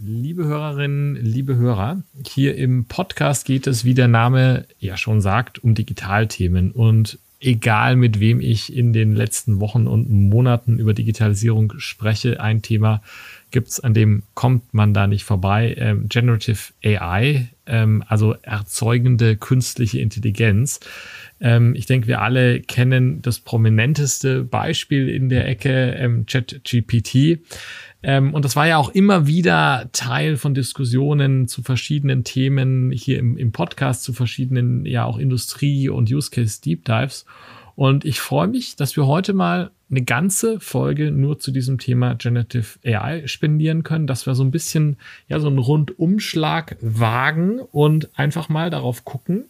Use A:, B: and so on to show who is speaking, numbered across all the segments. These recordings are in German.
A: Liebe Hörerinnen, liebe Hörer, hier im Podcast geht es, wie der Name ja schon sagt, um Digitalthemen. Und egal mit wem ich in den letzten Wochen und Monaten über Digitalisierung spreche, ein Thema gibt es, an dem kommt man da nicht vorbei. Ähm, Generative AI, ähm, also erzeugende künstliche Intelligenz. Ähm, ich denke, wir alle kennen das prominenteste Beispiel in der Ecke, ähm, ChatGPT. Ähm, und das war ja auch immer wieder Teil von Diskussionen zu verschiedenen Themen hier im, im Podcast, zu verschiedenen ja auch Industrie- und Use-Case Deep Dives. Und ich freue mich, dass wir heute mal eine ganze Folge nur zu diesem Thema Generative AI spendieren können, dass wir so ein bisschen, ja, so einen Rundumschlag wagen und einfach mal darauf gucken,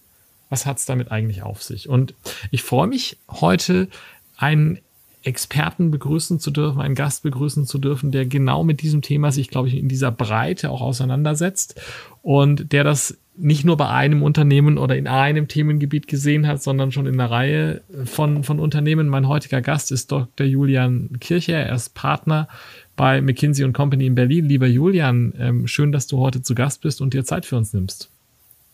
A: was hat's damit eigentlich auf sich. Und ich freue mich heute, einen Experten begrüßen zu dürfen, einen Gast begrüßen zu dürfen, der genau mit diesem Thema sich, glaube ich, in dieser Breite auch auseinandersetzt und der das nicht nur bei einem Unternehmen oder in einem Themengebiet gesehen hat, sondern schon in einer Reihe von, von Unternehmen. Mein heutiger Gast ist Dr. Julian Kircher. Er ist Partner bei McKinsey Company in Berlin. Lieber Julian, ähm, schön, dass du heute zu Gast bist und dir Zeit für uns nimmst.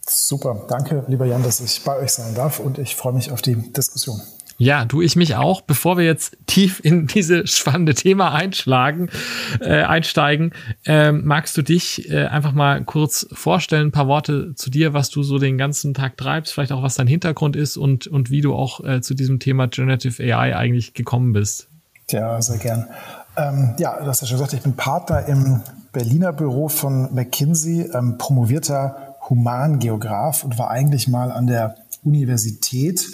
B: Super, danke, lieber Jan, dass ich bei euch sein darf und ich freue mich auf die Diskussion.
A: Ja, du ich mich auch. Bevor wir jetzt tief in diese spannende Thema einschlagen, äh, einsteigen, äh, magst du dich äh, einfach mal kurz vorstellen, ein paar Worte zu dir, was du so den ganzen Tag treibst, vielleicht auch was dein Hintergrund ist und, und wie du auch äh, zu diesem Thema Generative AI eigentlich gekommen bist.
B: Ja, sehr gern. Ähm, ja, du hast ja schon gesagt, ich bin Partner im Berliner Büro von McKinsey, ähm, promovierter Humangeograf und war eigentlich mal an der Universität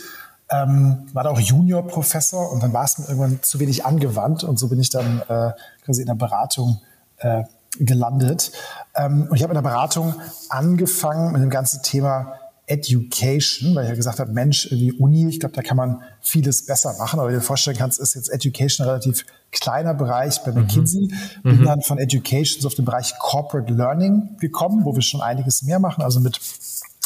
B: ähm, war da auch Juniorprofessor und dann war es mir irgendwann zu wenig angewandt und so bin ich dann äh, quasi in der Beratung äh, gelandet. Ähm, und ich habe in der Beratung angefangen mit dem ganzen Thema Education, weil ich ja gesagt habe, Mensch, irgendwie Uni, ich glaube, da kann man vieles besser machen. Aber wie du dir vorstellen kannst, ist jetzt Education ein relativ kleiner Bereich bei McKinsey. Mhm. Bin mhm. dann von Education so auf den Bereich Corporate Learning gekommen, wo wir schon einiges mehr machen, also mit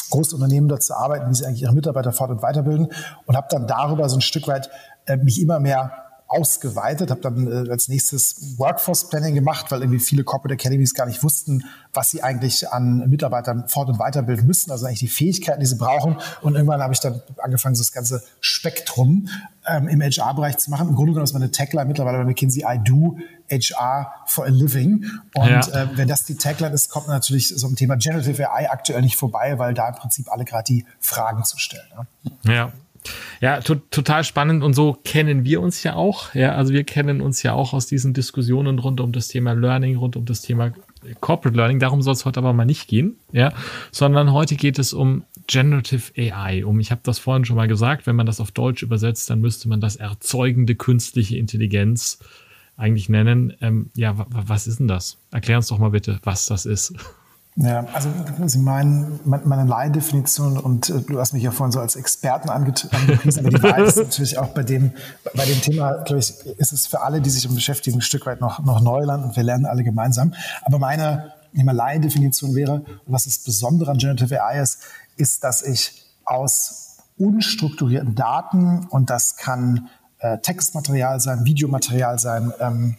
B: große Unternehmen dazu arbeiten, wie sie eigentlich ihre Mitarbeiter fort- und weiterbilden und habe dann darüber so ein Stück weit äh, mich immer mehr ausgeweitet, habe dann äh, als nächstes Workforce Planning gemacht, weil irgendwie viele Corporate Academies gar nicht wussten, was sie eigentlich an Mitarbeitern fort- und weiterbilden müssen, also eigentlich die Fähigkeiten, die sie brauchen. Und irgendwann habe ich dann angefangen, so das ganze Spektrum ähm, im HR-Bereich zu machen. Im Grunde genommen ist meine Tagline mittlerweile bei McKinsey, I do HR for a living. Und ja. äh, wenn das die Tagline ist, kommt man natürlich so ein Thema Generative AI aktuell nicht vorbei, weil da im Prinzip alle gerade die Fragen zu stellen.
A: Ne? Ja, ja, to total spannend und so kennen wir uns ja auch. Ja, also wir kennen uns ja auch aus diesen Diskussionen rund um das Thema Learning, rund um das Thema Corporate Learning. Darum soll es heute aber mal nicht gehen, ja, sondern heute geht es um Generative AI. Um, ich habe das vorhin schon mal gesagt, wenn man das auf Deutsch übersetzt, dann müsste man das erzeugende künstliche Intelligenz eigentlich nennen. Ähm, ja, was ist denn das? Erklär uns doch mal bitte, was das ist.
B: Ja, also Sie meinen meine Laiendefinition und äh, du hast mich ja vorhin so als Experten angepriesen, aber die Wahrheit ist natürlich auch bei dem, bei dem Thema, glaube ich, ist es für alle, die sich um beschäftigen, ein Stück weit noch, noch Neuland und wir lernen alle gemeinsam. Aber meine Laiendefinition wäre, was das Besondere an Generative AI ist, ist, dass ich aus unstrukturierten Daten, und das kann äh, Textmaterial sein, Videomaterial sein, ähm,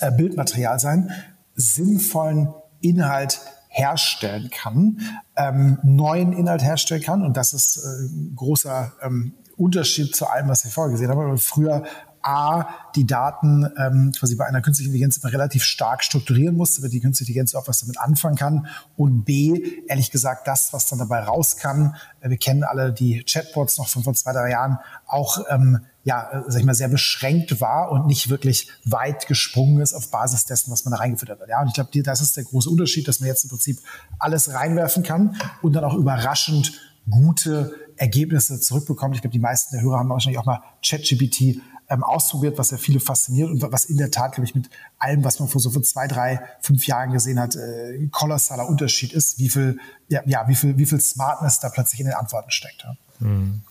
B: äh, Bildmaterial sein, sinnvollen Inhalt herstellen kann, ähm, neuen Inhalt herstellen kann. Und das ist äh, ein großer ähm, Unterschied zu allem, was wir vorher gesehen haben. Früher A, die Daten ähm, quasi bei einer künstlichen Intelligenz immer relativ stark strukturieren musste, damit die künstliche Intelligenz auch was damit anfangen kann. Und B, ehrlich gesagt, das, was dann dabei raus kann, äh, wir kennen alle die Chatbots noch von vor zwei, drei Jahren, auch ähm, ja, äh, sag ich mal, sehr beschränkt war und nicht wirklich weit gesprungen ist auf Basis dessen, was man da reingefüttert hat. Ja, und ich glaube, das ist der große Unterschied, dass man jetzt im Prinzip alles reinwerfen kann und dann auch überraschend gute Ergebnisse zurückbekommt. Ich glaube, die meisten der Hörer haben wahrscheinlich auch mal ChatGPT ähm, ausprobiert, was ja viele fasziniert und was in der Tat, glaube ich, mit allem, was man vor so vor zwei, drei, fünf Jahren gesehen hat, äh, kolossaler Unterschied ist, wie viel, ja, ja, wie viel, wie viel Smartness da plötzlich in den Antworten steckt. Ja. Mhm.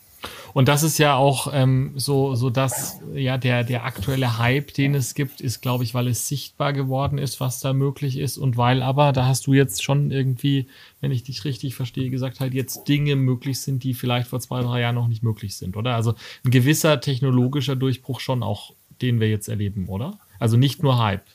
A: Und das ist ja auch ähm, so, so dass ja der, der aktuelle Hype, den es gibt, ist, glaube ich, weil es sichtbar geworden ist, was da möglich ist und weil aber, da hast du jetzt schon irgendwie, wenn ich dich richtig verstehe, gesagt, halt jetzt Dinge möglich sind, die vielleicht vor zwei, drei Jahren noch nicht möglich sind, oder? Also ein gewisser technologischer Durchbruch schon auch, den wir jetzt erleben, oder? Also nicht nur Hype.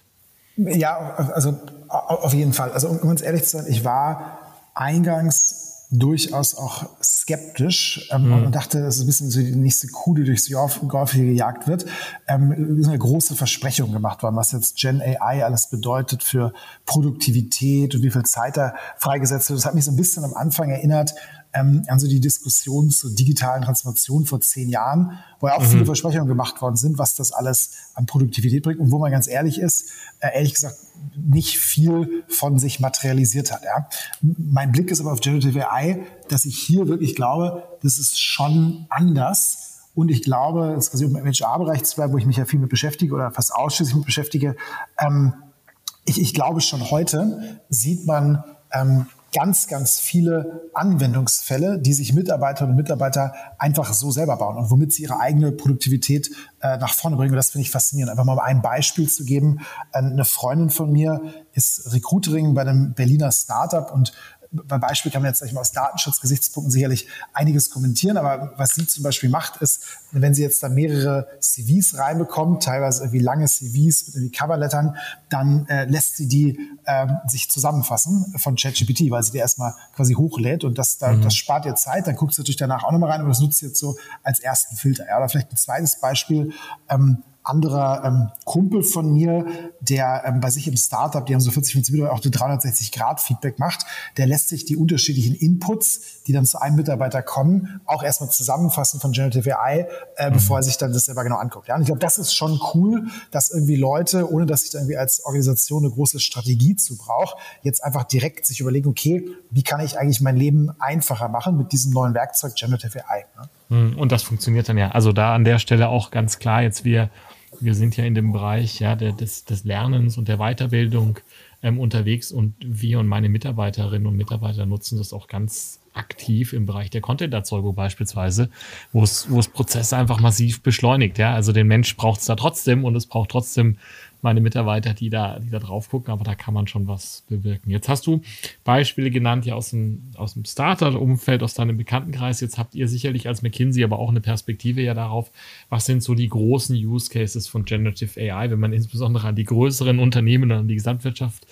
B: Ja, also auf jeden Fall. Also um ganz ehrlich zu sein, ich war eingangs durchaus auch skeptisch ähm, mhm. und dachte, das ist ein bisschen so die nächste Kuh, die durchs Golf hier gejagt wird. Ähm, ist eine große Versprechung gemacht worden, was jetzt Gen AI alles bedeutet für Produktivität und wie viel Zeit da freigesetzt wird. Das hat mich so ein bisschen am Anfang erinnert ähm, an so die Diskussion zur digitalen Transformation vor zehn Jahren, wo ja auch mhm. viele Versprechungen gemacht worden sind, was das alles an Produktivität bringt und wo man ganz ehrlich ist, äh, ehrlich gesagt nicht viel von sich materialisiert hat. Ja. Mein Blick ist aber auf Generative AI, dass ich hier wirklich glaube, das ist schon anders. Und ich glaube, das ist quasi im HR-Bereich zu bleiben, wo ich mich ja viel mit beschäftige oder fast ausschließlich mit beschäftige, ähm, ich, ich glaube schon heute sieht man ähm, ganz, ganz viele Anwendungsfälle, die sich Mitarbeiterinnen und Mitarbeiter einfach so selber bauen und womit sie ihre eigene Produktivität äh, nach vorne bringen. Und das finde ich faszinierend. Einfach mal ein Beispiel zu geben. Äh, eine Freundin von mir ist Recruiterin bei einem Berliner Startup und beim Beispiel kann man jetzt mal aus Datenschutzgesichtspunkten sicherlich einiges kommentieren, aber was sie zum Beispiel macht, ist, wenn sie jetzt da mehrere CVs reinbekommt, teilweise irgendwie lange CVs mit irgendwie Coverlettern, dann äh, lässt sie die äh, sich zusammenfassen von ChatGPT, weil sie die erstmal quasi hochlädt und das, da, mhm. das spart ihr Zeit, dann guckt sie natürlich danach auch nochmal rein, aber das nutzt sie jetzt so als ersten Filter. Ja, oder vielleicht ein zweites Beispiel, ähm, anderer ähm, Kumpel von mir, der ähm, bei sich im Startup, die haben so 40, 50 Mitarbeiter, auch die 360 Grad Feedback macht, der lässt sich die unterschiedlichen Inputs, die dann zu einem Mitarbeiter kommen, auch erstmal zusammenfassen von Generative AI, äh, mhm. bevor er sich dann das selber genau anguckt. Ja, und ich glaube, das ist schon cool, dass irgendwie Leute, ohne dass ich da irgendwie als Organisation eine große Strategie zu brauche, jetzt einfach direkt sich überlegen, okay, wie kann ich eigentlich mein Leben einfacher machen mit diesem neuen Werkzeug Generative AI. Ne?
A: Mhm. Und das funktioniert dann ja. Also da an der Stelle auch ganz klar jetzt wir wir sind ja in dem Bereich ja, der, des, des Lernens und der Weiterbildung ähm, unterwegs und wir und meine Mitarbeiterinnen und Mitarbeiter nutzen das auch ganz aktiv im Bereich der Content-Erzeugung beispielsweise, wo es, wo es Prozesse einfach massiv beschleunigt. Ja? Also den Mensch braucht es da trotzdem und es braucht trotzdem meine Mitarbeiter, die da, die da drauf gucken, aber da kann man schon was bewirken. Jetzt hast du Beispiele genannt, ja aus dem, aus dem Startup-Umfeld, aus deinem Bekanntenkreis. Jetzt habt ihr sicherlich als McKinsey aber auch eine Perspektive ja darauf, was sind so die großen Use Cases von Generative AI, wenn man insbesondere an die größeren Unternehmen und an die Gesamtwirtschaft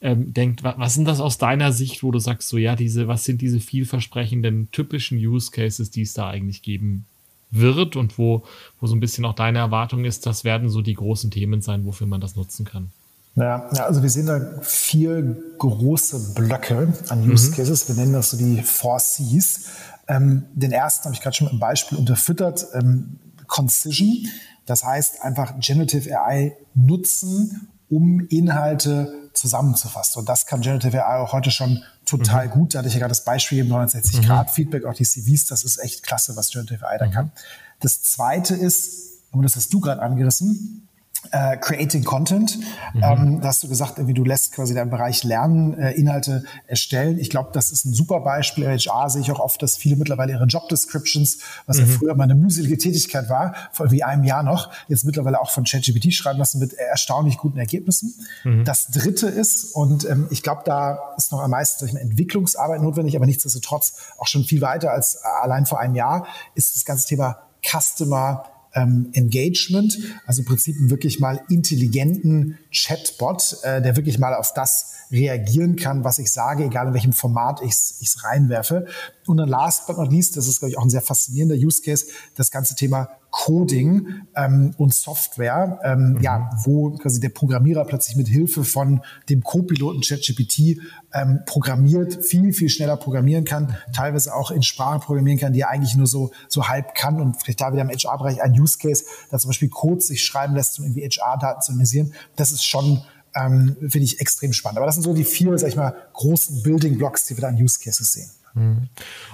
A: ähm, denkt, was sind das aus deiner Sicht, wo du sagst, so ja, diese, was sind diese vielversprechenden typischen Use Cases, die es da eigentlich geben wird und wo, wo so ein bisschen auch deine Erwartung ist, das werden so die großen Themen sein, wofür man das nutzen kann.
B: Ja, also wir sehen da vier große Blöcke an Use mhm. Cases. Wir nennen das so die Four Cs. Ähm, den ersten habe ich gerade schon mit einem Beispiel unterfüttert. Ähm, Concision. Das heißt einfach Generative AI nutzen, um Inhalte zusammenzufassen. Und das kann Generative AI auch heute schon total mhm. gut. Da hatte ich ja gerade das Beispiel im 69 mhm. Grad Feedback, auch die CVs, das ist echt klasse, was Generative AI da mhm. kann. Das zweite ist, und das hast du gerade angerissen, äh, Creating Content. Mhm. Ähm, da hast du gesagt, wie du lässt quasi deinen Bereich Lernen, äh, Inhalte erstellen. Ich glaube, das ist ein super Beispiel. HR sehe ich auch oft, dass viele mittlerweile ihre Job Descriptions, was mhm. ja früher mal eine mühselige Tätigkeit war, vor wie einem Jahr noch, jetzt mittlerweile auch von ChatGPT schreiben lassen mit erstaunlich guten Ergebnissen. Mhm. Das dritte ist, und ähm, ich glaube, da ist noch am meisten ich, Entwicklungsarbeit notwendig, aber nichtsdestotrotz auch schon viel weiter als allein vor einem Jahr, ist das ganze Thema Customer ähm, Engagement, also im Prinzip wirklich mal intelligenten Chatbot, äh, der wirklich mal auf das reagieren kann, was ich sage, egal in welchem Format ich es reinwerfe. Und dann last but not least, das ist, glaube ich, auch ein sehr faszinierender Use Case, das ganze Thema Coding ähm, und Software, ähm, mhm. ja, wo quasi der Programmierer plötzlich mit Hilfe von dem Co-Piloten ChatGPT ähm, programmiert, viel, viel schneller programmieren kann, teilweise auch in Sprache programmieren kann, die er eigentlich nur so, so halb kann und vielleicht da wieder im HR-Bereich ein Use Case, da zum Beispiel Code sich schreiben lässt, um irgendwie HR-Daten zu analysieren. Das ist schon ähm, finde ich extrem spannend. Aber das sind so die vier, sag ich mal, großen Building Blocks, die wir da an Use Cases sehen.
A: Mhm.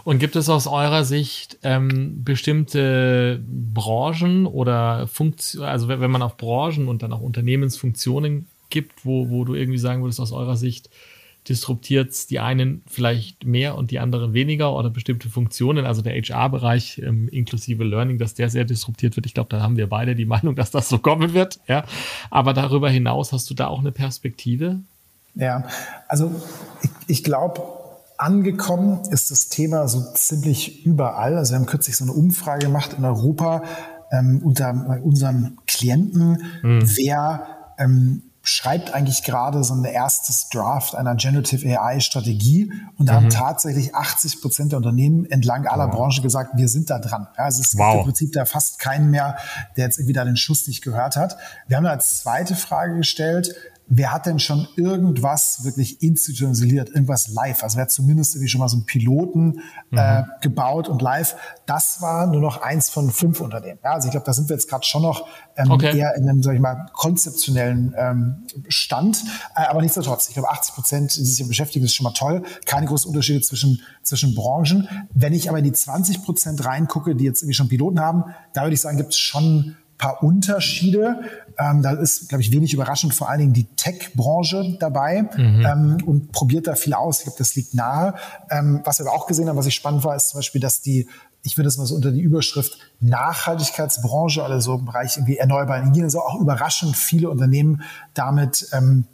A: Und gibt es aus eurer Sicht ähm, bestimmte Branchen oder Funktionen, also wenn man auf Branchen und dann auch Unternehmensfunktionen gibt, wo, wo du irgendwie sagen würdest, aus eurer Sicht, disruptiert die einen vielleicht mehr und die anderen weniger oder bestimmte Funktionen, also der HR-Bereich ähm, inklusive Learning, dass der sehr disruptiert wird. Ich glaube, da haben wir beide die Meinung, dass das so kommen wird. Ja, aber darüber hinaus hast du da auch eine Perspektive?
B: Ja, also ich, ich glaube, angekommen ist das Thema so ziemlich überall. Also wir haben kürzlich so eine Umfrage gemacht in Europa ähm, unter unseren Klienten, mhm. wer ähm, schreibt eigentlich gerade so ein erstes Draft einer Generative AI-Strategie und da mhm. haben tatsächlich 80 Prozent der Unternehmen entlang aller wow. Branchen gesagt, wir sind da dran. Ja, also es wow. gibt im Prinzip da fast keinen mehr, der jetzt irgendwie da den Schuss nicht gehört hat. Wir haben da als zweite Frage gestellt, wer hat denn schon irgendwas wirklich institutionalisiert, irgendwas live? Also wer hat zumindest irgendwie schon mal so einen Piloten mhm. äh, gebaut und live? Das war nur noch eins von fünf Unternehmen. Ja, also ich glaube, da sind wir jetzt gerade schon noch ähm, okay. eher in einem, sag ich mal, konzeptionellen ähm, Stand. Äh, aber nichtsdestotrotz, ich glaube, 80 Prozent, die sich beschäftigen, ist schon mal toll. Keine großen Unterschiede zwischen, zwischen Branchen. Wenn ich aber in die 20 Prozent reingucke, die jetzt irgendwie schon Piloten haben, da würde ich sagen, gibt es schon paar Unterschiede. Ähm, da ist, glaube ich, wenig überraschend vor allen Dingen die Tech-Branche dabei mhm. ähm, und probiert da viel aus. Ich glaube, das liegt nahe. Ähm, was wir aber auch gesehen haben, was ich spannend war, ist zum Beispiel, dass die ich würde das mal so unter die Überschrift Nachhaltigkeitsbranche, also im Bereich irgendwie erneuerbare Energien, so auch überraschend viele Unternehmen damit ähm,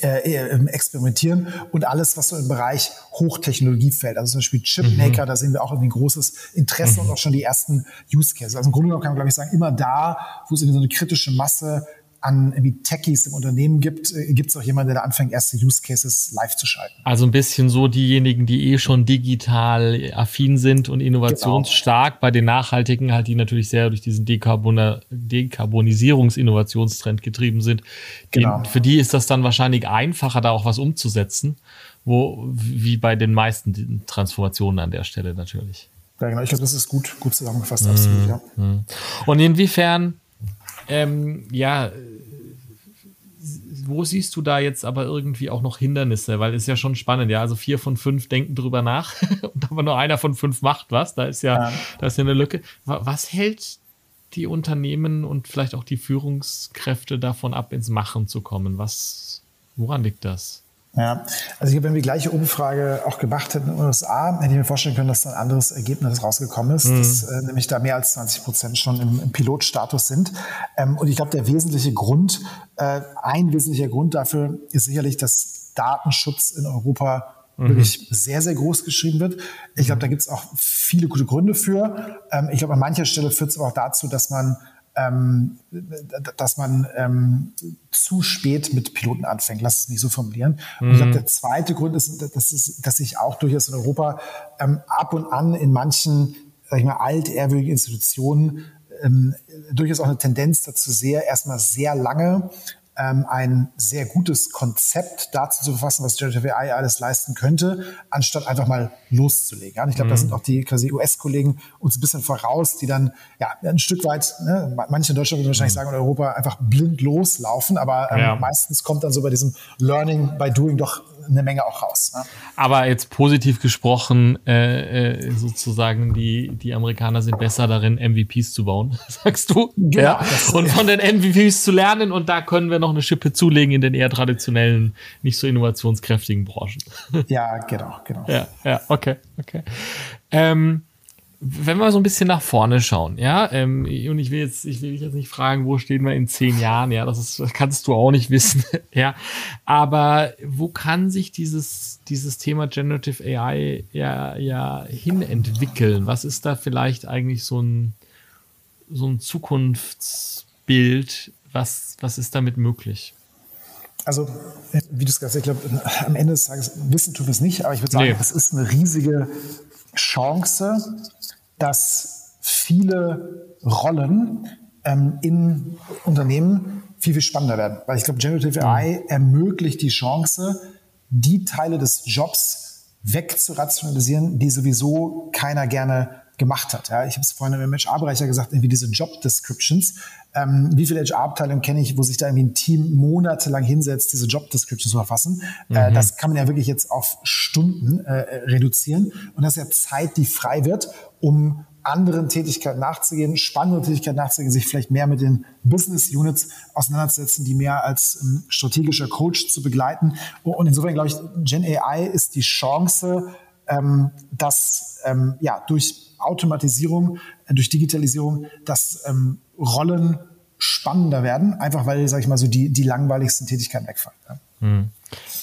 B: äh, experimentieren und alles, was so im Bereich Hochtechnologie fällt, also zum Beispiel Chipmaker, mhm. da sehen wir auch irgendwie großes Interesse mhm. und auch schon die ersten Use Cases. Also im Grunde genommen kann man, glaube ich, sagen, immer da, wo es irgendwie so eine kritische Masse an irgendwie Techies im Unternehmen gibt, äh, gibt es auch jemanden, der da anfängt, erste Use Cases live zu schalten.
A: Also ein bisschen so diejenigen, die eh schon digital affin sind und innovationsstark, genau. bei den Nachhaltigen halt, die natürlich sehr durch diesen Dekarbon Dekarbonisierungs-Innovationstrend getrieben sind. Genau. Für die ist das dann wahrscheinlich einfacher, da auch was umzusetzen, wo, wie bei den meisten Transformationen an der Stelle natürlich.
B: Ja, genau. Ich glaube, das ist gut, gut zusammengefasst, mhm. absolut, ja.
A: Mhm. Und inwiefern ähm, ja, wo siehst du da jetzt aber irgendwie auch noch Hindernisse? Weil es ist ja schon spannend, ja. Also vier von fünf denken drüber nach und aber nur einer von fünf macht was. Da ist ja, ja. da ist ja eine Lücke. Was hält die Unternehmen und vielleicht auch die Führungskräfte davon ab, ins Machen zu kommen? Was, woran liegt das?
B: Ja, also wenn wir die gleiche Umfrage auch gemacht hätten in den USA, hätte ich mir vorstellen können, dass da ein anderes Ergebnis rausgekommen ist, mhm. dass äh, nämlich da mehr als 20 Prozent schon im, im Pilotstatus sind. Ähm, und ich glaube, der wesentliche Grund, äh, ein wesentlicher Grund dafür ist sicherlich, dass Datenschutz in Europa mhm. wirklich sehr, sehr groß geschrieben wird. Ich glaube, da gibt es auch viele gute Gründe für. Ähm, ich glaube, an mancher Stelle führt es aber auch dazu, dass man ähm, dass man ähm, zu spät mit Piloten anfängt. Lass es nicht so formulieren. Mhm. Und ich glaube, der zweite Grund ist, dass, es, dass sich auch durchaus in Europa ähm, ab und an in manchen, sag ich mal, altehrwürdigen Institutionen ähm, durchaus auch eine Tendenz dazu sehr, erstmal sehr lange ähm, ein sehr gutes Konzept dazu zu verfassen, was Generative AI alles leisten könnte, anstatt einfach mal loszulegen. Und ich glaube, mhm. da sind auch die quasi US-Kollegen uns ein bisschen voraus, die dann ja ein Stück weit, ne, manche in Deutschland würden wahrscheinlich mhm. sagen, in Europa einfach blind loslaufen, aber ähm, ja. meistens kommt dann so bei diesem Learning by Doing doch eine Menge auch raus. Ne?
A: Aber jetzt positiv gesprochen, äh, äh, sozusagen, die, die Amerikaner sind besser darin, MVPs zu bauen, sagst du? Genau, ja. Und von den MVPs zu lernen und da können wir noch eine Schippe zulegen in den eher traditionellen, nicht so innovationskräftigen Branchen.
B: Ja, genau, genau.
A: Ja, ja, okay, okay. Ähm, wenn wir so ein bisschen nach vorne schauen, ja, ähm, und ich will jetzt, ich will dich jetzt nicht fragen, wo stehen wir in zehn Jahren, ja, das, ist, das kannst du auch nicht wissen, ja, aber wo kann sich dieses, dieses Thema Generative AI ja, ja hinentwickeln? Was ist da vielleicht eigentlich so ein, so ein Zukunftsbild? Was, was ist damit möglich?
B: Also, wie du es gesagt hast, ich glaube, am Ende des Tages wissen tun wir es nicht, aber ich würde sagen, es nee. ist eine riesige Chance, dass viele Rollen ähm, in Unternehmen viel, viel spannender werden. Weil ich glaube, Generative AI ermöglicht die Chance, die Teile des Jobs wegzurationalisieren, die sowieso keiner gerne gemacht hat. Ja, ich habe es vorhin im HR-Bereich ja gesagt, irgendwie diese Job Descriptions. Ähm, wie viele HR-Abteilungen kenne ich, wo sich da irgendwie ein Team monatelang hinsetzt, diese Job Descriptions zu verfassen? Äh, mhm. Äh, das kann man ja wirklich jetzt auf Stunden äh, reduzieren. Und das ist ja Zeit, die frei wird, um anderen Tätigkeiten nachzugehen, spannende Tätigkeiten nachzugehen, sich vielleicht mehr mit den Business Units auseinanderzusetzen, die mehr als ähm, strategischer Coach zu begleiten. Und insofern glaube ich, Gen AI ist die Chance, ähm, dass ähm, ja durch Automatisierung, äh, durch Digitalisierung, dass ähm, Rollen spannender werden, einfach weil, sage ich mal, so die, die langweiligsten Tätigkeiten wegfallen. Ja.
A: Hm.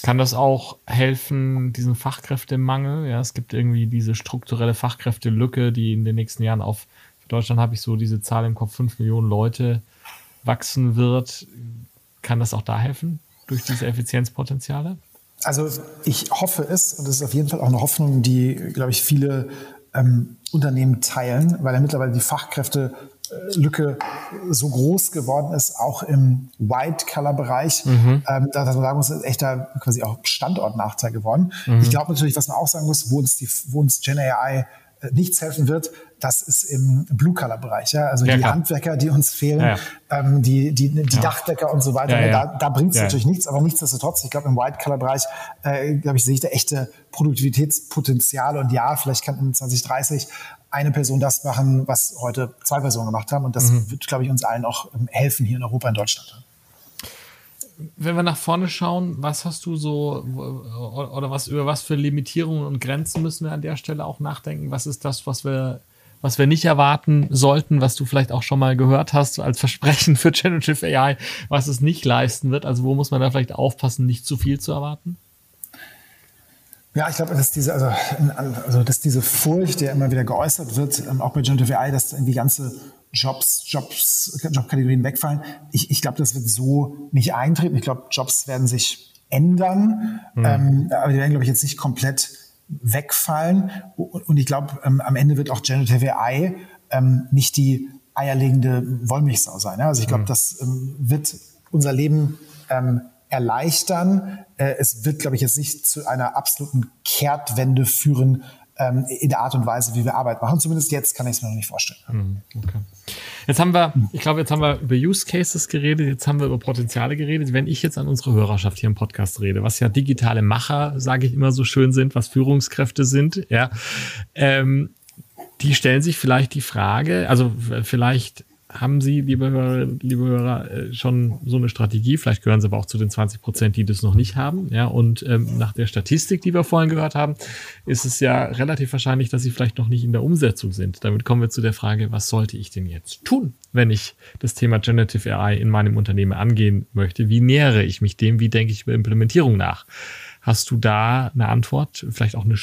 A: Kann das auch helfen, diesen Fachkräftemangel? Ja, es gibt irgendwie diese strukturelle Fachkräftelücke, die in den nächsten Jahren auf, für Deutschland habe ich so diese Zahl im Kopf, 5 Millionen Leute wachsen wird. Kann das auch da helfen, durch diese Effizienzpotenziale?
B: Also ich hoffe es, und das ist auf jeden Fall auch eine Hoffnung, die, glaube ich, viele ähm, Unternehmen teilen, weil ja mittlerweile die Fachkräfte Lücke so groß geworden ist, auch im White-Color-Bereich, mhm. ähm, dass man sagen muss, ist echter quasi auch Standortnachteil geworden. Mhm. Ich glaube natürlich, was man auch sagen muss, wo uns, die, wo uns Gen AI äh, nichts helfen wird, das ist im Blue-Color-Bereich. Ja? Also ja, die klar. Handwerker, die uns fehlen, ja, Ähm, die, die, die Dachdecker und so weiter. Da, da bringt es natürlich nichts, aber nichtsdestotrotz, ich glaube, im White-Color-Bereich, äh, glaube ich, sehe ich da echte Produktivitätspotenziale und ja, vielleicht kann in 2030 eine Person das machen, was heute zwei Personen gemacht haben. Und das mhm. wird, glaube ich, uns allen auch ähm, helfen hier in Europa, in Deutschland.
A: Wenn wir nach vorne schauen, was hast du so oder was über was für Limitierungen und Grenzen müssen wir an der Stelle auch nachdenken? Was ist das, was wir was wir nicht erwarten sollten, was du vielleicht auch schon mal gehört hast als Versprechen für Generative AI, was es nicht leisten wird? Also wo muss man da vielleicht aufpassen, nicht zu viel zu erwarten?
B: Ja, ich glaube, dass diese, also, also dass diese Furcht, der immer wieder geäußert wird, ähm, auch bei Generative AI, dass irgendwie ganze Jobs, Jobs, Jobkategorien wegfallen. Ich, ich glaube, das wird so nicht eintreten. Ich glaube, Jobs werden sich ändern, mhm. ähm, aber die werden, glaube ich, jetzt nicht komplett wegfallen. Und ich glaube, ähm, am Ende wird auch Generative AI ähm, nicht die eierlegende Wollmilchsau sein. Ja? Also ich glaube, mhm. das ähm, wird unser Leben ähm, erleichtern. Äh, es wird, glaube ich, jetzt nicht zu einer absoluten Kehrtwende führen ähm, in der Art und Weise, wie wir Arbeit machen. Zumindest jetzt kann ich es mir noch nicht vorstellen. Mhm, okay.
A: Jetzt haben wir, ich glaube, jetzt haben wir über Use Cases geredet, jetzt haben wir über Potenziale geredet. Wenn ich jetzt an unsere Hörerschaft hier im Podcast rede, was ja digitale Macher, sage ich immer so schön sind, was Führungskräfte sind, ja, ähm, die stellen sich vielleicht die Frage, also vielleicht haben Sie, liebe Hörer, liebe Hörer, äh, schon so eine Strategie? Vielleicht gehören Sie aber auch zu den 20 Prozent, die das noch nicht haben. Ja, und ähm, nach der Statistik, die wir vorhin gehört haben, ist es ja relativ wahrscheinlich, dass Sie vielleicht noch nicht in der Umsetzung sind. Damit kommen wir zu der Frage, was sollte ich denn jetzt tun, wenn ich das Thema Generative AI in meinem Unternehmen angehen möchte? Wie nähere ich mich dem? Wie denke ich über Implementierung nach? Hast du da eine Antwort? Vielleicht auch eine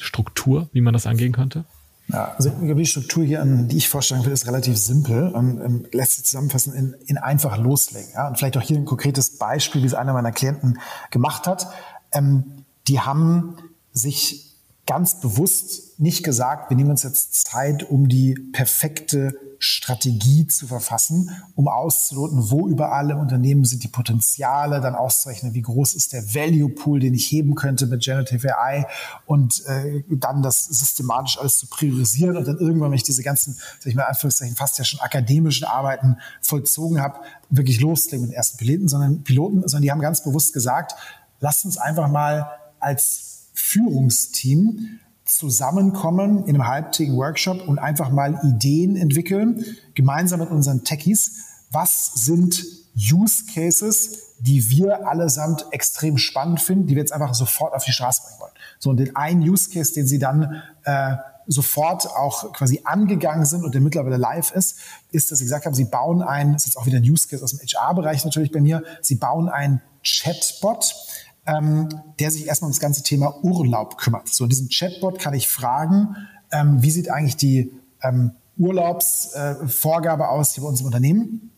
A: Struktur, wie man das angehen könnte?
B: Ja, also die Struktur hier, die ich vorstellen will, ist relativ simpel und ähm, lässt sich zusammenfassen in, in einfach loslegen. Ja? Und vielleicht auch hier ein konkretes Beispiel, wie es einer meiner Klienten gemacht hat. Ähm, die haben sich ganz bewusst nicht gesagt, wir nehmen uns jetzt Zeit, um die perfekte Strategie zu verfassen, um auszuloten, wo überall im Unternehmen sind die Potenziale, dann auszurechnen, wie groß ist der Value Pool, den ich heben könnte mit Generative AI und äh, dann das systematisch alles zu priorisieren und dann irgendwann, wenn ich diese ganzen, sag ich mal, Anführungszeichen, fast ja schon akademischen Arbeiten vollzogen habe, wirklich loslegen mit den ersten Piloten, sondern Piloten, sondern die haben ganz bewusst gesagt, lasst uns einfach mal als Führungsteam zusammenkommen in einem halbtägigen Workshop und einfach mal Ideen entwickeln, gemeinsam mit unseren Techies. Was sind Use Cases, die wir allesamt extrem spannend finden, die wir jetzt einfach sofort auf die Straße bringen wollen? So, und den einen Use Case, den sie dann äh, sofort auch quasi angegangen sind und der mittlerweile live ist, ist, dass sie gesagt haben, sie bauen ein, das ist jetzt auch wieder ein Use Case aus dem HR-Bereich natürlich bei mir, sie bauen ein Chatbot, ähm, der sich erstmal um das ganze Thema Urlaub kümmert. So in diesem Chatbot kann ich fragen, ähm, wie sieht eigentlich die ähm, Urlaubsvorgabe äh, aus hier bei uns im Unternehmen?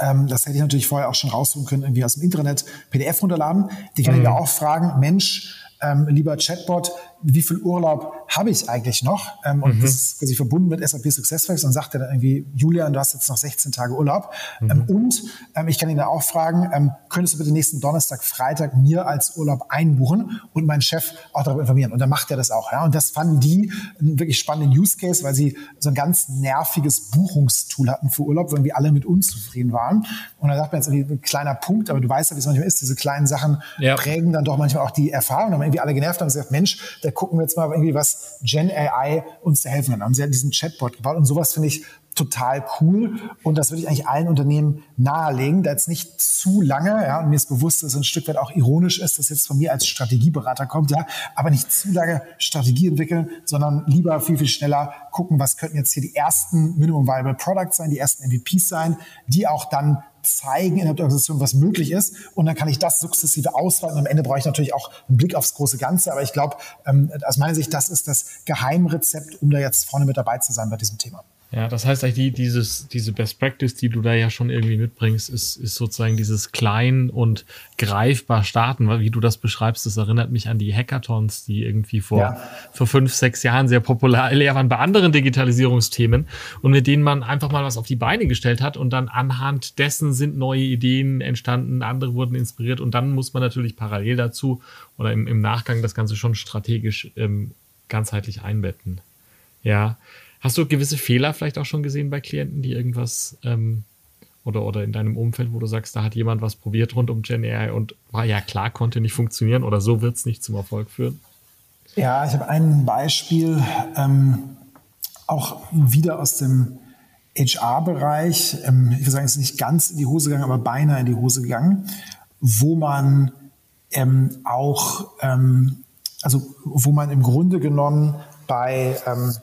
B: Ähm, das hätte ich natürlich vorher auch schon raussuchen können, irgendwie aus dem Internet PDF runterladen. Die kann mhm. ich mir auch fragen, Mensch, ähm, lieber Chatbot, wie viel Urlaub habe ich eigentlich noch? Ähm, und mhm. das ist quasi verbunden mit SAP SuccessFactors und sagt er dann irgendwie, Julian, du hast jetzt noch 16 Tage Urlaub. Mhm. Ähm, und ähm, ich kann ihn da auch fragen, ähm, könntest du bitte nächsten Donnerstag, Freitag mir als Urlaub einbuchen und meinen Chef auch darüber informieren? Und dann macht er das auch. Ja? Und das fanden die einen wirklich spannenden Use Case, weil sie so ein ganz nerviges Buchungstool hatten für Urlaub, wo irgendwie alle mit unzufrieden waren. Und da sagt man jetzt irgendwie ein kleiner Punkt, aber du weißt ja, wie es manchmal ist. Diese kleinen Sachen ja. prägen dann doch manchmal auch die Erfahrung. Da haben irgendwie alle genervt und gesagt, Mensch, da gucken wir jetzt mal irgendwie, was Gen AI uns da helfen kann. Haben sie ja diesen Chatbot gebaut. Und sowas finde ich total cool. Und das würde ich eigentlich allen Unternehmen nahelegen, da jetzt nicht zu lange, ja, und mir ist bewusst, dass es ein Stück weit auch ironisch ist, dass jetzt von mir als Strategieberater kommt, ja, aber nicht zu lange Strategie entwickeln, sondern lieber viel, viel schneller gucken, was könnten jetzt hier die ersten Minimum Viable Products sein, die ersten MVPs sein, die auch dann zeigen in der Organisation, was möglich ist. Und dann kann ich das sukzessive ausweiten. Am Ende brauche ich natürlich auch einen Blick aufs große Ganze. Aber ich glaube, ähm, aus meiner Sicht, das ist das Geheimrezept, um da jetzt vorne mit dabei zu sein bei diesem Thema.
A: Ja, das heißt eigentlich, dieses, diese Best Practice, die du da ja schon irgendwie mitbringst, ist, ist sozusagen dieses klein und greifbar starten, weil wie du das beschreibst, das erinnert mich an die Hackathons, die irgendwie vor, ja. vor fünf, sechs Jahren sehr populär waren bei anderen Digitalisierungsthemen und mit denen man einfach mal was auf die Beine gestellt hat und dann anhand dessen sind neue Ideen entstanden, andere wurden inspiriert und dann muss man natürlich parallel dazu oder im, im Nachgang das Ganze schon strategisch ähm, ganzheitlich einbetten. Ja. Hast du gewisse Fehler vielleicht auch schon gesehen bei Klienten, die irgendwas ähm, oder, oder in deinem Umfeld, wo du sagst, da hat jemand was probiert rund um Gen AI und war ja klar, konnte nicht funktionieren oder so wird es nicht zum Erfolg führen?
B: Ja, ich habe ein Beispiel, ähm, auch wieder aus dem HR-Bereich. Ähm, ich würde sagen, es ist nicht ganz in die Hose gegangen, aber beinahe in die Hose gegangen, wo man ähm, auch, ähm, also wo man im Grunde genommen bei ähm,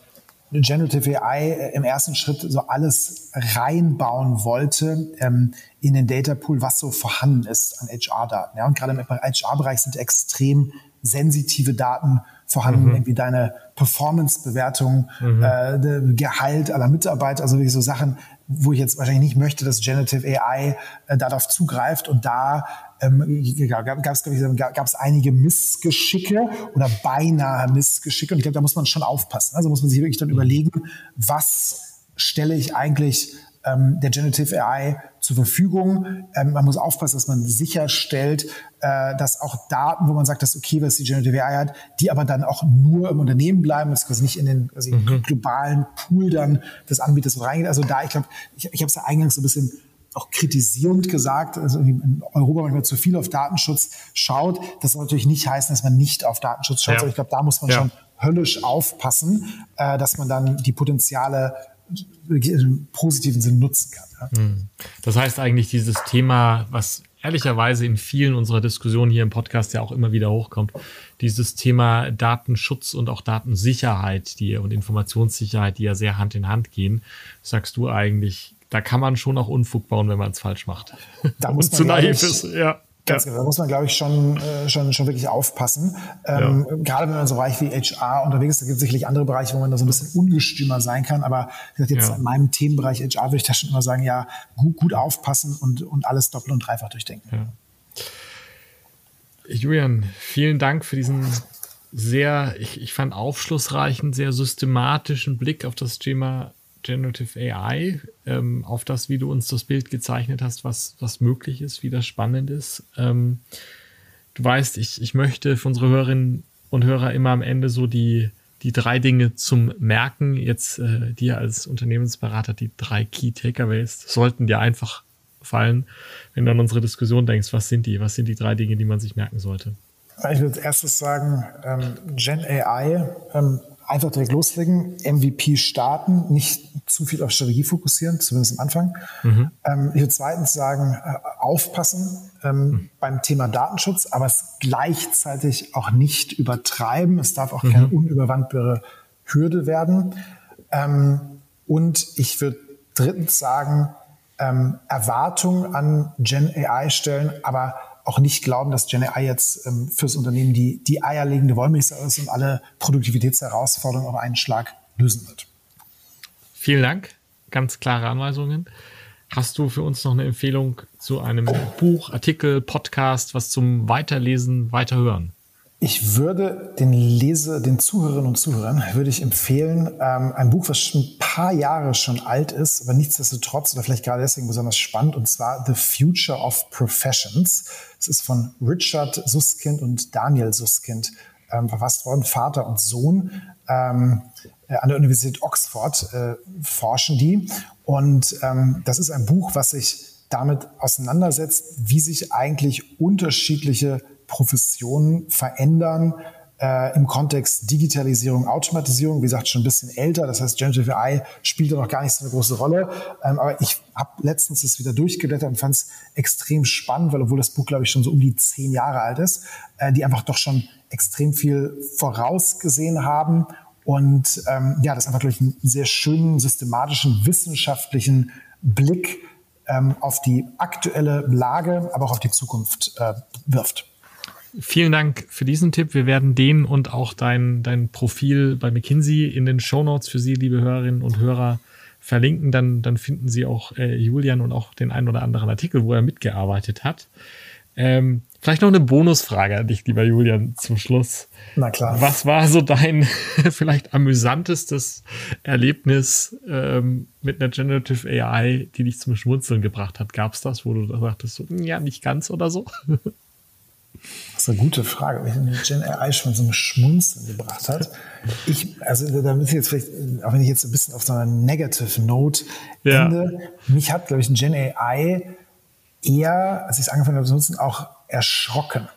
B: Generative AI äh, im ersten Schritt so alles reinbauen wollte ähm, in den Data Pool, was so vorhanden ist an HR-Daten. Ja, und gerade im HR-Bereich sind extrem sensitive Daten vorhanden, mhm. irgendwie deine Performance-Bewertung, mhm. äh, Gehalt aller Mitarbeiter, also wirklich so Sachen, wo ich jetzt wahrscheinlich nicht möchte, dass Generative AI äh, darauf zugreift und da ähm, gab es gab es einige Missgeschicke oder beinahe Missgeschicke und ich glaube, da muss man schon aufpassen. Also muss man sich wirklich dann überlegen, was stelle ich eigentlich ähm, der Generative AI zur Verfügung. Ähm, man muss aufpassen, dass man sicherstellt, äh, dass auch Daten, wo man sagt, dass okay, was die Generative AI hat, die aber dann auch nur im Unternehmen bleiben, das quasi nicht in den quasi mhm. globalen Pool dann des Anbieters reingeht. Also da, ich glaube, ich, ich habe es ja eingangs so ein bisschen auch kritisierend gesagt, also in Europa manchmal zu viel auf Datenschutz schaut. Das soll natürlich nicht heißen, dass man nicht auf Datenschutz schaut, ja. aber ich glaube, da muss man ja. schon höllisch aufpassen, äh, dass man dann die Potenziale im positiven Sinn nutzen kann. Ja. Hm.
A: Das heißt eigentlich dieses Thema, was ehrlicherweise in vielen unserer Diskussionen hier im Podcast ja auch immer wieder hochkommt, dieses Thema Datenschutz und auch Datensicherheit die, und Informationssicherheit, die ja sehr Hand in Hand gehen, sagst du eigentlich, da kann man schon auch Unfug bauen, wenn man es falsch macht.
B: Da muss man, zu naiv ist, ja. Ganz genau, da muss man, glaube ich, schon, äh, schon, schon wirklich aufpassen. Ähm, ja. Gerade wenn man so Bereich wie HR unterwegs ist, da gibt es sicherlich andere Bereiche, wo man da so ein bisschen ungestümer sein kann. Aber jetzt ja. in meinem Themenbereich HR würde ich da schon immer sagen, ja, gut, gut aufpassen und, und alles doppelt und dreifach durchdenken. Ja.
A: Julian, vielen Dank für diesen sehr, ich, ich fand aufschlussreichen, sehr systematischen Blick auf das Thema Generative AI, ähm, auf das, wie du uns das Bild gezeichnet hast, was, was möglich ist, wie das spannend ist. Ähm, du weißt, ich, ich möchte für unsere Hörerinnen und Hörer immer am Ende so die, die drei Dinge zum Merken. Jetzt äh, dir als Unternehmensberater die drei Key Takeaways sollten dir einfach fallen, wenn du an unsere Diskussion denkst. Was sind die? Was sind die drei Dinge, die man sich merken sollte?
B: Ich würde als erstes sagen, ähm, Gen AI ähm, einfach direkt loslegen, MVP starten, nicht zu viel auf Strategie fokussieren, zumindest am Anfang. Mhm. Ähm, ich würde zweitens sagen, äh, aufpassen ähm, mhm. beim Thema Datenschutz, aber es gleichzeitig auch nicht übertreiben. Es darf auch mhm. keine unüberwandbare Hürde werden. Ähm, und ich würde drittens sagen, ähm, Erwartungen an Gen AI stellen, aber auch nicht glauben, dass Gen AI jetzt ähm, fürs Unternehmen die, die eierlegende Wollmilchsau ist und alle Produktivitätsherausforderungen auf einen Schlag lösen wird.
A: Vielen Dank. Ganz klare Anweisungen. Hast du für uns noch eine Empfehlung zu einem Buch, Artikel, Podcast, was zum Weiterlesen, Weiterhören?
B: Ich würde den Leser, den Zuhörerinnen und Zuhörern, würde ich empfehlen, ähm, ein Buch, was schon ein paar Jahre schon alt ist, aber nichtsdestotrotz oder vielleicht gerade deswegen besonders spannend, und zwar The Future of Professions. Es ist von Richard Suskind und Daniel Suskind ähm, verfasst worden, Vater und Sohn. Ähm, äh, an der Universität Oxford äh, forschen die. Und ähm, das ist ein Buch, was sich damit auseinandersetzt, wie sich eigentlich unterschiedliche Professionen verändern äh, im Kontext Digitalisierung, Automatisierung. Wie gesagt, schon ein bisschen älter. Das heißt, Generative AI spielt da noch gar nicht so eine große Rolle. Ähm, aber ich habe letztens das wieder durchgeblättert und fand es extrem spannend, weil obwohl das Buch, glaube ich, schon so um die zehn Jahre alt ist, äh, die einfach doch schon extrem viel vorausgesehen haben und ähm, ja, das einfach durch einen sehr schönen, systematischen, wissenschaftlichen Blick ähm, auf die aktuelle Lage, aber auch auf die Zukunft äh, wirft.
A: Vielen Dank für diesen Tipp. Wir werden den und auch dein, dein Profil bei McKinsey in den Show Notes für Sie, liebe Hörerinnen und Hörer, verlinken. Dann, dann finden Sie auch äh, Julian und auch den einen oder anderen Artikel, wo er mitgearbeitet hat. Ähm, vielleicht noch eine Bonusfrage an dich, lieber Julian, zum Schluss.
B: Na klar.
A: Was war so dein vielleicht amüsantestes Erlebnis ähm, mit einer Generative AI, die dich zum Schmunzeln gebracht hat? Gab es das, wo du da sagtest, so, ja, nicht ganz oder so?
B: Das ist eine gute Frage, eine Gen AI schon so ein Schmunzeln gebracht hat. Ich, also da ich jetzt vielleicht, auch wenn ich jetzt ein bisschen auf so einer Negative Note ja. ende, mich hat, glaube ich, ein Gen AI eher, als ich es angefangen habe zu nutzen, auch erschrocken.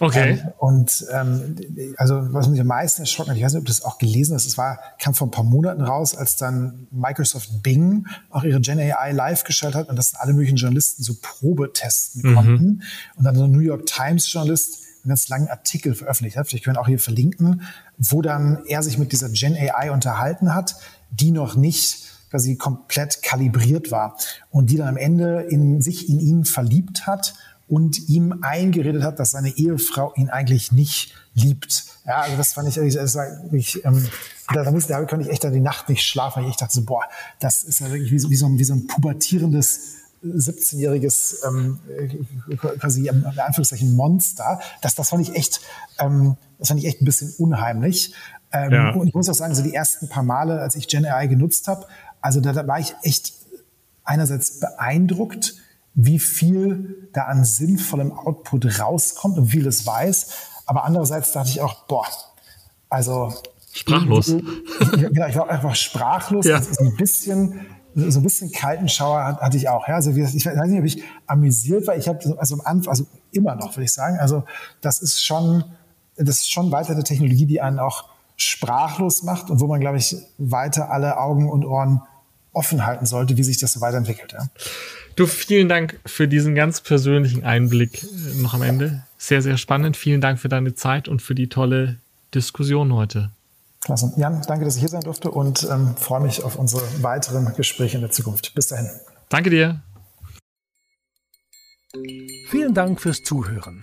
A: Okay.
B: Ähm, und ähm, also was mich am meisten erschrocken hat, ich weiß nicht, ob du das auch gelesen hast, es war, kam vor ein paar Monaten raus, als dann Microsoft Bing auch ihre Gen AI live geschaltet hat und das alle möglichen Journalisten so Probe testen mhm. konnten. Und dann so ein New York Times Journalist einen ganz langen Artikel veröffentlicht hat, vielleicht können wir auch hier verlinken, wo dann er sich mit dieser Gen AI unterhalten hat, die noch nicht quasi komplett kalibriert war und die dann am Ende in sich in ihn verliebt hat und ihm eingeredet hat, dass seine Ehefrau ihn eigentlich nicht liebt. Ja, also das fand ich, das war wirklich, ähm, da, da, muss, da konnte ich echt dann die Nacht nicht schlafen. Ich dachte so, boah, das ist ja wirklich wie, wie, so, ein, wie so ein pubertierendes 17-jähriges ähm, quasi in Anführungszeichen Monster. Das, das fand ich echt, ähm, das fand ich echt ein bisschen unheimlich. Ähm, ja. Und ich muss auch sagen, so die ersten paar Male, als ich Gen AI genutzt habe, also da, da war ich echt einerseits beeindruckt, wie viel da an sinnvollem Output rauskommt und wie viel es weiß. Aber andererseits dachte ich auch, boah, also
A: sprachlos.
B: genau, ich war einfach sprachlos. Ja. Ist ein bisschen so ein bisschen kalten Schauer hatte ich auch. Ja? Also ich weiß nicht, ob ich amüsiert war. Ich habe also am Anfang, also immer noch, würde ich sagen. Also das ist schon, das ist schon weiter eine Technologie, die einen auch sprachlos macht und wo man, glaube ich, weiter alle Augen und Ohren offen halten sollte, wie sich das so weiterentwickelt. Ja.
A: Du, vielen Dank für diesen ganz persönlichen Einblick äh, noch am Ende. Sehr, sehr spannend. Vielen Dank für deine Zeit und für die tolle Diskussion heute.
B: Klasse. Jan, danke, dass ich hier sein durfte und ähm, freue mich auf unsere weiteren Gespräche in der Zukunft. Bis dahin.
A: Danke dir.
C: Vielen Dank fürs Zuhören.